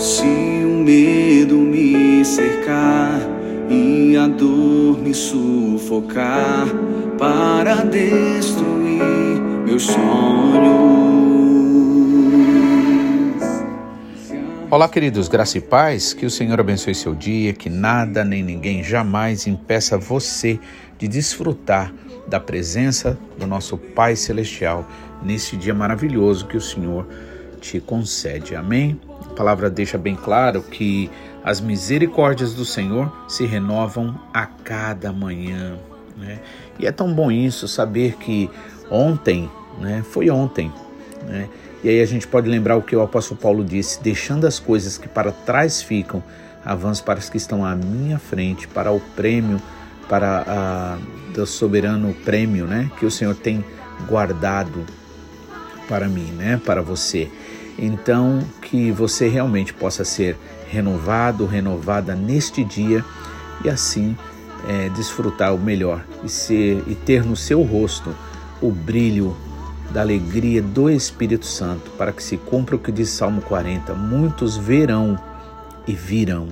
Se o medo me cercar e a dor me sufocar para destruir meus sonhos. Olá, queridos, graça e paz, que o Senhor abençoe seu dia, que nada nem ninguém jamais impeça você de desfrutar da presença do nosso Pai Celestial nesse dia maravilhoso que o Senhor te concede. Amém? Palavra deixa bem claro que as misericórdias do Senhor se renovam a cada manhã. Né? E é tão bom isso, saber que ontem, né, foi ontem, né? E aí a gente pode lembrar o que o apóstolo Paulo disse: deixando as coisas que para trás ficam, avanço para as que estão à minha frente, para o prêmio, para a, do soberano prêmio, né? Que o Senhor tem guardado para mim, né? Para você. Então, que você realmente possa ser renovado, renovada neste dia e assim é, desfrutar o melhor e ser e ter no seu rosto o brilho da alegria do Espírito Santo, para que se cumpra o que diz Salmo 40: muitos verão e virão.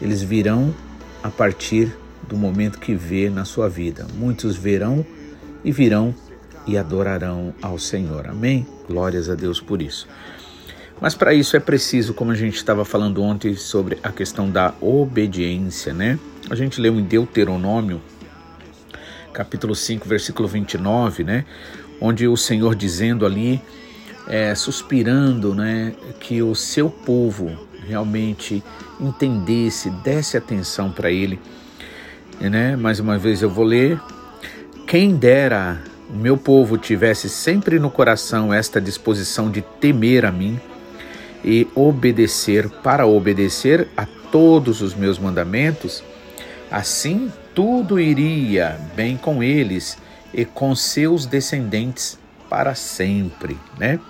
Eles virão a partir do momento que vê na sua vida. Muitos verão e virão e adorarão ao Senhor. Amém? Glórias a Deus por isso. Mas para isso é preciso, como a gente estava falando ontem sobre a questão da obediência, né? A gente leu em Deuteronômio, capítulo 5, versículo 29, né? onde o Senhor dizendo ali, é, suspirando, né, que o seu povo realmente entendesse, desse atenção para ele. Né? Mais uma vez eu vou ler. Quem dera o meu povo tivesse sempre no coração esta disposição de temer a mim e obedecer, para obedecer a todos os meus mandamentos, assim tudo iria bem com eles e com seus descendentes para sempre, né?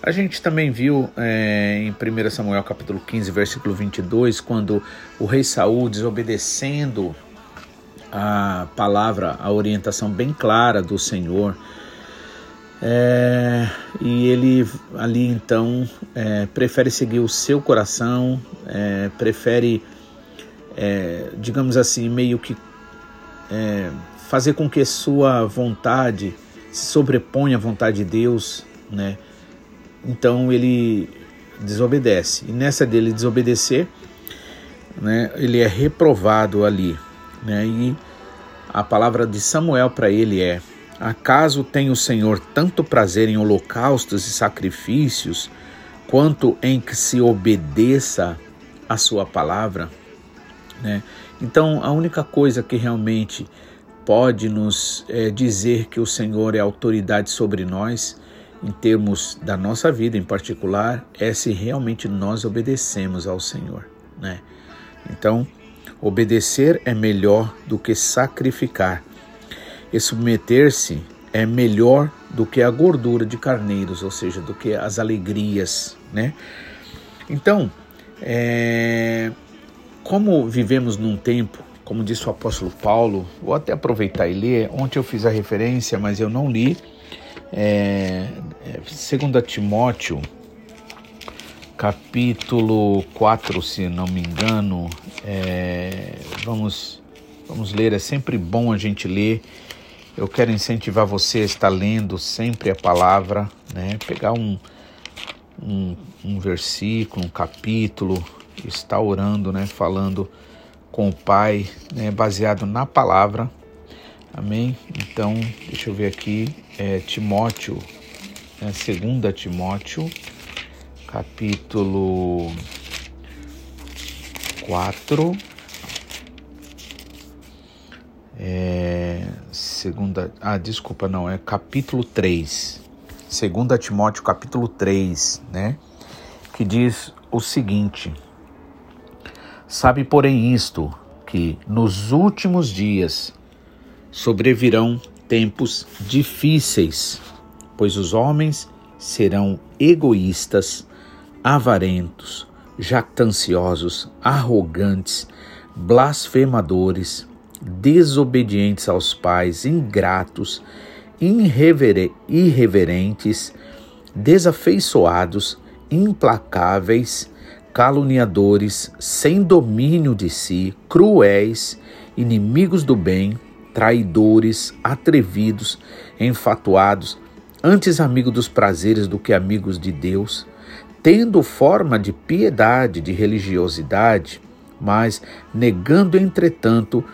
A gente também viu é, em 1 Samuel capítulo 15, versículo 22, quando o rei Saul, desobedecendo a palavra, a orientação bem clara do Senhor, é, e ele ali então é, prefere seguir o seu coração, é, prefere, é, digamos assim, meio que é, fazer com que sua vontade se sobreponha à vontade de Deus, né? Então ele desobedece. E nessa dele desobedecer, né, ele é reprovado ali, né? E a palavra de Samuel para ele é: Acaso tem o Senhor tanto prazer em holocaustos e sacrifícios, quanto em que se obedeça a sua palavra? Né? Então, a única coisa que realmente pode nos é, dizer que o Senhor é autoridade sobre nós, em termos da nossa vida em particular, é se realmente nós obedecemos ao Senhor, né? Então, obedecer é melhor do que sacrificar. E submeter-se é melhor do que a gordura de carneiros, ou seja, do que as alegrias, né? Então, é, como vivemos num tempo como disse o apóstolo Paulo, vou até aproveitar e ler. Ontem eu fiz a referência, mas eu não li. É, é, 2 Timóteo, capítulo 4, se não me engano. É, vamos, vamos ler, é sempre bom a gente ler. Eu quero incentivar você a estar lendo sempre a palavra, né? pegar um, um, um versículo, um capítulo, estar orando, né? falando com o Pai, né, baseado na palavra. Amém? Então, deixa eu ver aqui, é, Timóteo, né, 2 Timóteo, capítulo 4. É, segunda, ah, desculpa, não, é capítulo 3. 2 Timóteo, capítulo 3, né? Que diz o seguinte: Sabe, porém, isto, que nos últimos dias sobrevirão tempos difíceis, pois os homens serão egoístas, avarentos, jactanciosos, arrogantes, blasfemadores, desobedientes aos pais, ingratos, irreverentes, desafeiçoados, implacáveis, caluniadores, sem domínio de si, cruéis, inimigos do bem, traidores, atrevidos, enfatuados, antes amigos dos prazeres do que amigos de Deus, tendo forma de piedade, de religiosidade, mas negando, entretanto,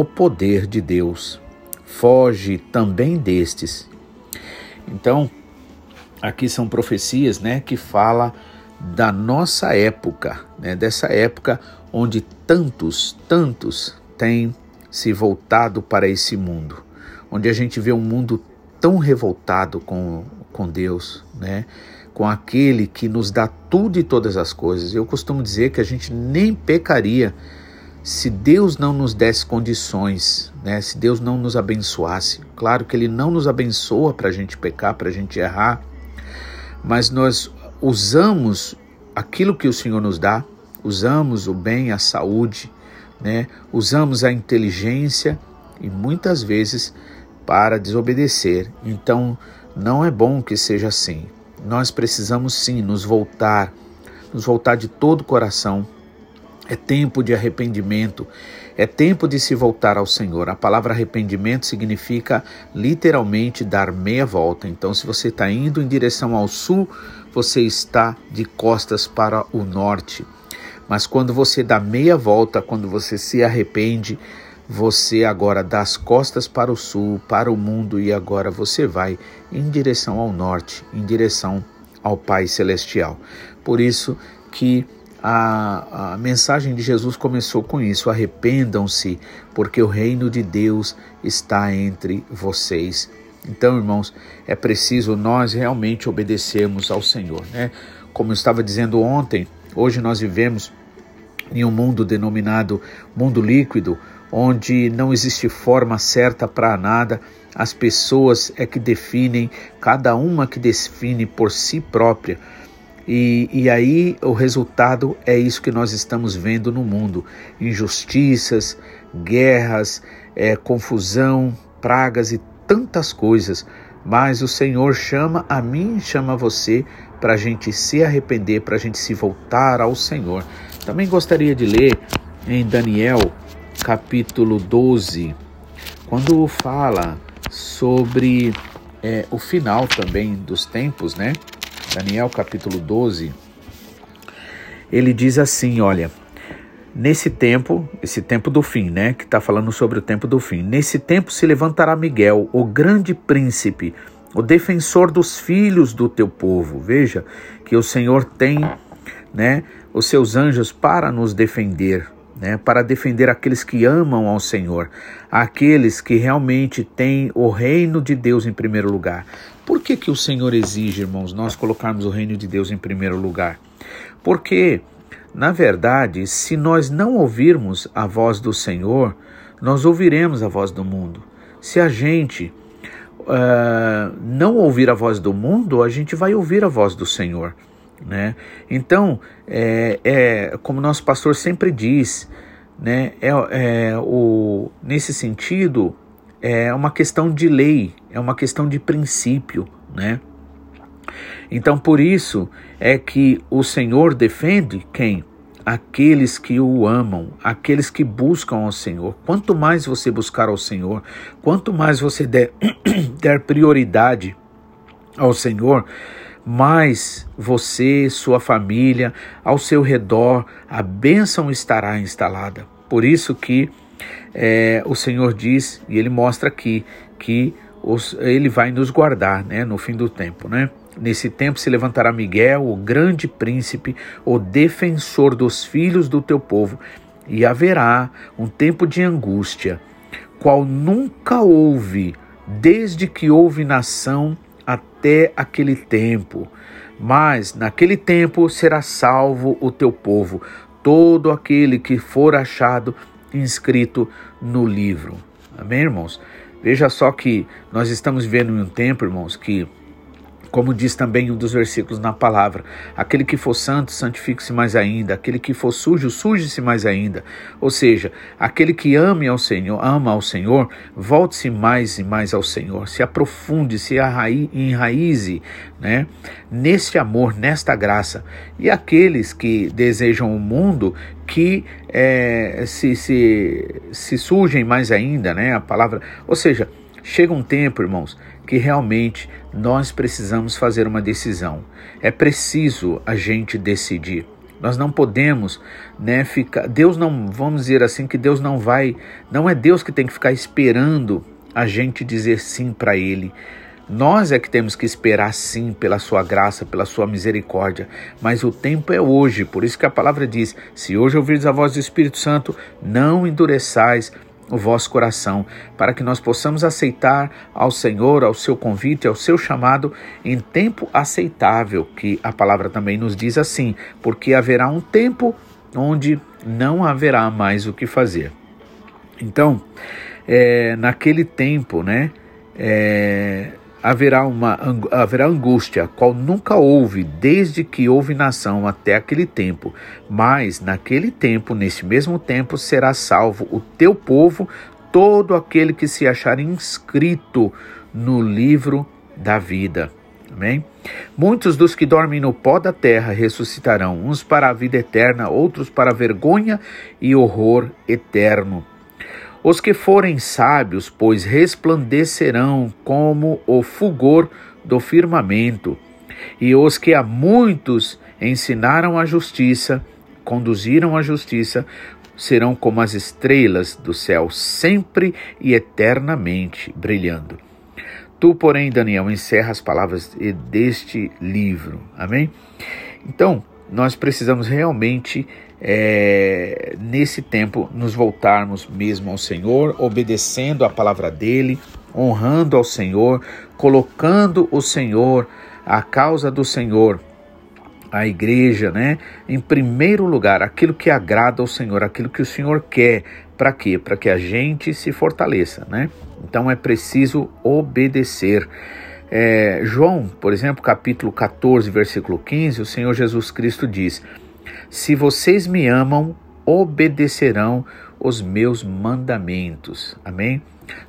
o poder de Deus. Foge também destes. Então, aqui são profecias, né, que fala da nossa época, né, dessa época onde tantos, tantos têm se voltado para esse mundo, onde a gente vê um mundo tão revoltado com, com Deus, né? com aquele que nos dá tudo e todas as coisas. Eu costumo dizer que a gente nem pecaria se Deus não nos desse condições, né? se Deus não nos abençoasse. Claro que Ele não nos abençoa para a gente pecar, para a gente errar, mas nós usamos aquilo que o Senhor nos dá, usamos o bem, a saúde, né? usamos a inteligência e muitas vezes para desobedecer. Então, não é bom que seja assim. Nós precisamos sim nos voltar, nos voltar de todo o coração. É tempo de arrependimento, é tempo de se voltar ao Senhor. A palavra arrependimento significa literalmente dar meia volta. Então, se você está indo em direção ao sul, você está de costas para o norte. Mas quando você dá meia volta, quando você se arrepende, você agora dá as costas para o sul, para o mundo e agora você vai em direção ao norte, em direção ao Pai Celestial. Por isso que a, a mensagem de Jesus começou com isso: arrependam-se, porque o reino de Deus está entre vocês. Então, irmãos, é preciso nós realmente obedecermos ao Senhor, né? Como eu estava dizendo ontem, hoje nós vivemos em um mundo denominado mundo líquido, onde não existe forma certa para nada, as pessoas é que definem, cada uma que define por si própria e, e aí o resultado é isso que nós estamos vendo no mundo: injustiças, guerras, é, confusão, pragas e tantas coisas. Mas o Senhor chama a mim, chama você para a gente se arrepender, para a gente se voltar ao Senhor. Também gostaria de ler em Daniel, capítulo 12, quando fala sobre é, o final também dos tempos, né? Daniel capítulo 12, ele diz assim: olha, nesse tempo, esse tempo do fim, né? Que está falando sobre o tempo do fim. Nesse tempo se levantará Miguel, o grande príncipe, o defensor dos filhos do teu povo. Veja que o Senhor tem, né, os seus anjos para nos defender. Né, para defender aqueles que amam ao Senhor, aqueles que realmente têm o reino de Deus em primeiro lugar. Por que, que o Senhor exige, irmãos, nós colocarmos o reino de Deus em primeiro lugar? Porque, na verdade, se nós não ouvirmos a voz do Senhor, nós ouviremos a voz do mundo. Se a gente uh, não ouvir a voz do mundo, a gente vai ouvir a voz do Senhor. Né? Então, é, é como nosso pastor sempre diz, né? é, é o, nesse sentido, é uma questão de lei, é uma questão de princípio, né? Então, por isso é que o Senhor defende quem? Aqueles que o amam, aqueles que buscam ao Senhor. Quanto mais você buscar ao Senhor, quanto mais você der, der prioridade ao Senhor, mais você, sua família, ao seu redor, a bênção estará instalada. Por isso que é, o Senhor diz, e ele mostra aqui, que os, ele vai nos guardar né, no fim do tempo. Né? Nesse tempo se levantará Miguel, o grande príncipe, o defensor dos filhos do teu povo, e haverá um tempo de angústia, qual nunca houve, desde que houve nação até aquele tempo. Mas naquele tempo será salvo o teu povo, todo aquele que for achado inscrito no livro. Amém, irmãos? Veja só que nós estamos vivendo em um tempo, irmãos, que Como diz também um dos versículos na palavra: aquele que for santo, santifique-se mais ainda, aquele que for sujo, suje-se mais ainda. Ou seja, aquele que ame ao Senhor, ama ao Senhor, volte-se mais e mais ao Senhor, se aprofunde, se enraize né, neste amor, nesta graça. E aqueles que desejam o mundo, que é, se, se, se sujem mais ainda, né, a palavra. Ou seja, chega um tempo, irmãos, que realmente nós precisamos fazer uma decisão. É preciso a gente decidir. Nós não podemos, né, ficar. Deus não, vamos dizer assim, que Deus não vai, não é Deus que tem que ficar esperando a gente dizer sim para Ele. Nós é que temos que esperar sim pela sua graça, pela sua misericórdia, mas o tempo é hoje, por isso que a palavra diz: se hoje ouvirdes a voz do Espírito Santo, não endureçais o vosso coração, para que nós possamos aceitar ao Senhor, ao seu convite, ao seu chamado em tempo aceitável, que a palavra também nos diz assim, porque haverá um tempo onde não haverá mais o que fazer. Então, é, naquele tempo, né, é, haverá uma haverá angústia, qual nunca houve desde que houve nação até aquele tempo. Mas naquele tempo, nesse mesmo tempo, será salvo o teu povo, todo aquele que se achar inscrito no livro da vida. Amém? Muitos dos que dormem no pó da terra ressuscitarão, uns para a vida eterna, outros para a vergonha e horror eterno. Os que forem sábios, pois resplandecerão como o fulgor do firmamento, e os que a muitos ensinaram a justiça, conduziram a justiça, serão como as estrelas do céu, sempre e eternamente brilhando. Tu, porém, Daniel, encerra as palavras deste livro. Amém? Então, nós precisamos realmente é, nesse tempo, nos voltarmos mesmo ao Senhor, obedecendo a palavra dele, honrando ao Senhor, colocando o Senhor, a causa do Senhor, a igreja, né, em primeiro lugar, aquilo que agrada ao Senhor, aquilo que o Senhor quer, para quê? Para que a gente se fortaleça, né? Então é preciso obedecer. É, João, por exemplo, capítulo 14, versículo 15, o Senhor Jesus Cristo diz: se vocês me amam, obedecerão os meus mandamentos. Amém?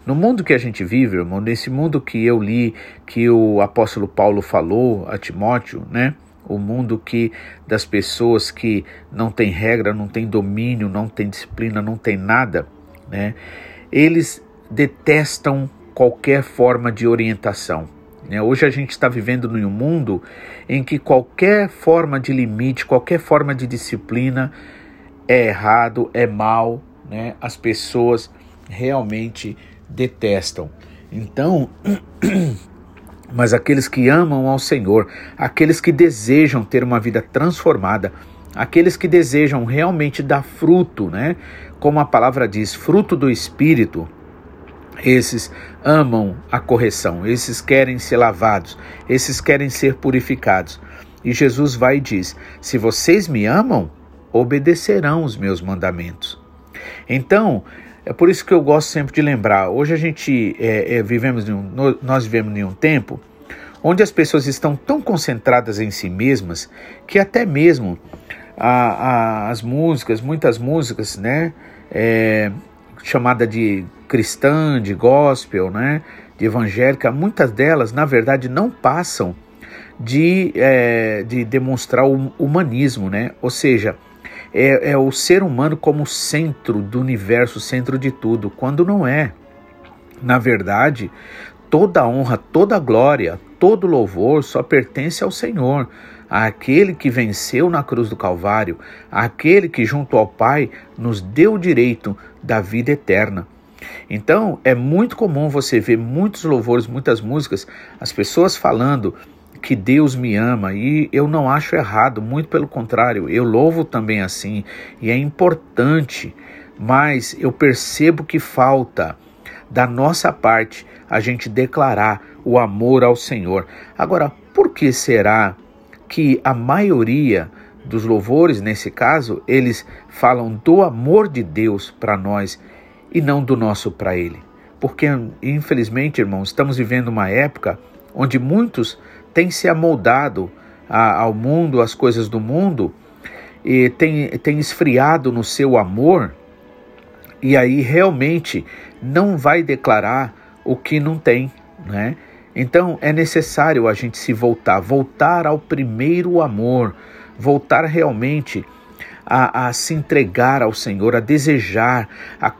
No mundo que a gente vive, irmão, nesse mundo que eu li, que o apóstolo Paulo falou a Timóteo, né? O mundo que das pessoas que não tem regra, não tem domínio, não tem disciplina, não tem nada, né? Eles detestam qualquer forma de orientação. Né? Hoje a gente está vivendo em um mundo em que qualquer forma de limite, qualquer forma de disciplina é errado, é mal, né? as pessoas realmente detestam. Então, mas aqueles que amam ao Senhor, aqueles que desejam ter uma vida transformada, aqueles que desejam realmente dar fruto, né? Como a palavra diz, fruto do Espírito, esses amam a correção, esses querem ser lavados, esses querem ser purificados. E Jesus vai e diz: Se vocês me amam, obedecerão os meus mandamentos. Então, é por isso que eu gosto sempre de lembrar. Hoje a gente é, é, vivemos um, nós vivemos em um tempo onde as pessoas estão tão concentradas em si mesmas que até mesmo a, a, as músicas, muitas músicas, né, é, chamada de cristã, de gospel, né, de evangélica, muitas delas, na verdade, não passam de, é, de demonstrar o humanismo, né? ou seja, é, é o ser humano como centro do universo, centro de tudo, quando não é. Na verdade, toda honra, toda glória, todo louvor só pertence ao Senhor àquele que venceu na cruz do Calvário, àquele que junto ao Pai nos deu o direito da vida eterna. Então, é muito comum você ver muitos louvores, muitas músicas, as pessoas falando que Deus me ama e eu não acho errado, muito pelo contrário, eu louvo também assim e é importante, mas eu percebo que falta da nossa parte a gente declarar o amor ao Senhor. Agora, por que será que a maioria dos louvores, nesse caso, eles falam do amor de Deus para nós e não do nosso para Ele. Porque, infelizmente, irmãos, estamos vivendo uma época onde muitos tem se amoldado a, ao mundo, às coisas do mundo, e tem, tem esfriado no seu amor, e aí realmente não vai declarar o que não tem, né? Então é necessário a gente se voltar, voltar ao primeiro amor, voltar realmente a, a, se entregar ao Senhor, a desejar, a,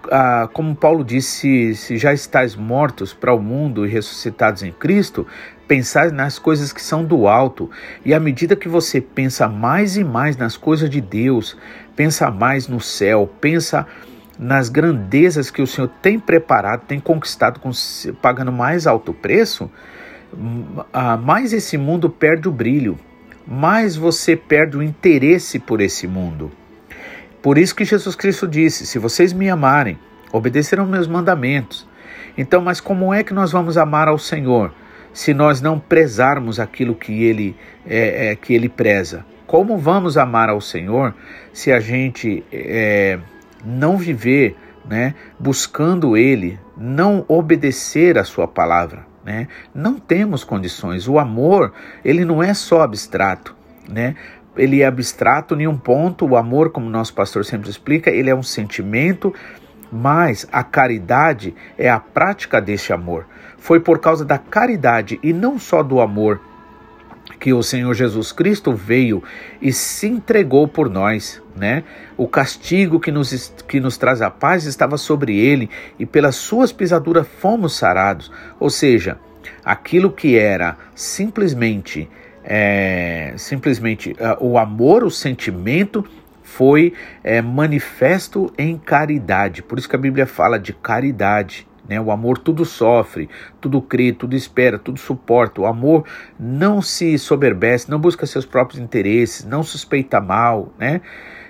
a, como Paulo disse, se já estáis mortos para o mundo e ressuscitados em Cristo, pensar nas coisas que são do alto. E à medida que você pensa mais e mais nas coisas de Deus, pensa mais no céu, pensa nas grandezas que o Senhor tem preparado, tem conquistado, pagando mais alto preço, mais esse mundo perde o brilho mais você perde o interesse por esse mundo. Por isso que Jesus Cristo disse: Se vocês me amarem, obedecerão meus mandamentos. Então, mas como é que nós vamos amar ao Senhor se nós não prezarmos aquilo que Ele é, é que Ele preza? Como vamos amar ao Senhor se a gente é, não viver, né, buscando Ele, não obedecer a Sua palavra? né? Não temos condições. O amor, ele não é só abstrato, né? Ele é abstrato em um ponto, o amor, como nosso pastor sempre explica, ele é um sentimento, mas a caridade é a prática deste amor. Foi por causa da caridade e não só do amor que o Senhor Jesus Cristo veio e se entregou por nós, né? O castigo que nos, que nos traz a paz estava sobre ele e pelas suas pisaduras fomos sarados. Ou seja, aquilo que era simplesmente é, simplesmente uh, o amor, o sentimento foi é, manifesto em caridade. Por isso que a Bíblia fala de caridade. Né? O amor tudo sofre, tudo crê, tudo espera, tudo suporta. O amor não se soberbece, não busca seus próprios interesses, não suspeita mal. Né?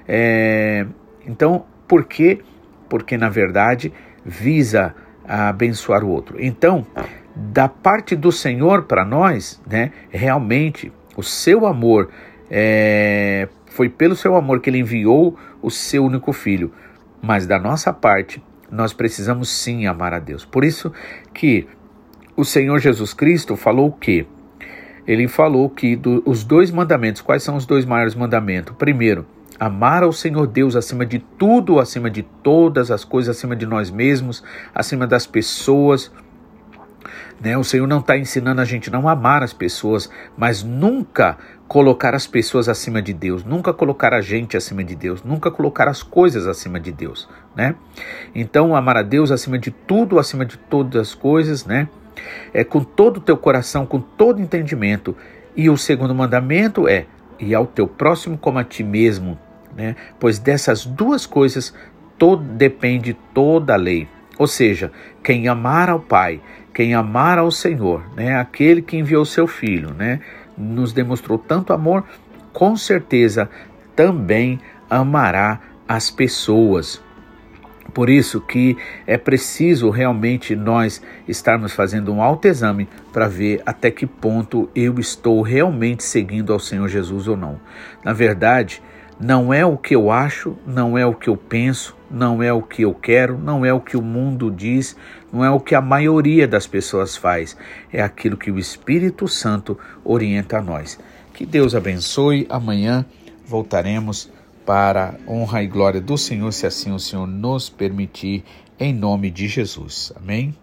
É... Então, por quê? Porque, na verdade, visa abençoar o outro. Então, da parte do Senhor para nós, né, realmente, o seu amor é... foi pelo seu amor que ele enviou o seu único filho. Mas da nossa parte, nós precisamos sim amar a Deus. Por isso que o Senhor Jesus Cristo falou o quê? Ele falou que do, os dois mandamentos, quais são os dois maiores mandamentos? Primeiro, amar ao Senhor Deus acima de tudo, acima de todas as coisas, acima de nós mesmos, acima das pessoas. Né? O Senhor não está ensinando a gente não amar as pessoas, mas nunca colocar as pessoas acima de Deus, nunca colocar a gente acima de Deus, nunca colocar as coisas acima de Deus, né? Então, amar a Deus acima de tudo, acima de todas as coisas, né? É com todo o teu coração, com todo entendimento. E o segundo mandamento é: e ao teu próximo como a ti mesmo, né? Pois dessas duas coisas todo depende toda a lei. Ou seja, quem amar ao Pai, quem amar ao Senhor, né? Aquele que enviou seu filho, né? nos demonstrou tanto amor, com certeza também amará as pessoas. Por isso que é preciso realmente nós estarmos fazendo um autoexame para ver até que ponto eu estou realmente seguindo ao Senhor Jesus ou não. Na verdade, não é o que eu acho, não é o que eu penso, não é o que eu quero, não é o que o mundo diz, não é o que a maioria das pessoas faz, é aquilo que o Espírito Santo orienta a nós. Que Deus abençoe. Amanhã voltaremos para honra e glória do Senhor, se assim o Senhor nos permitir, em nome de Jesus. Amém.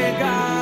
Chegar.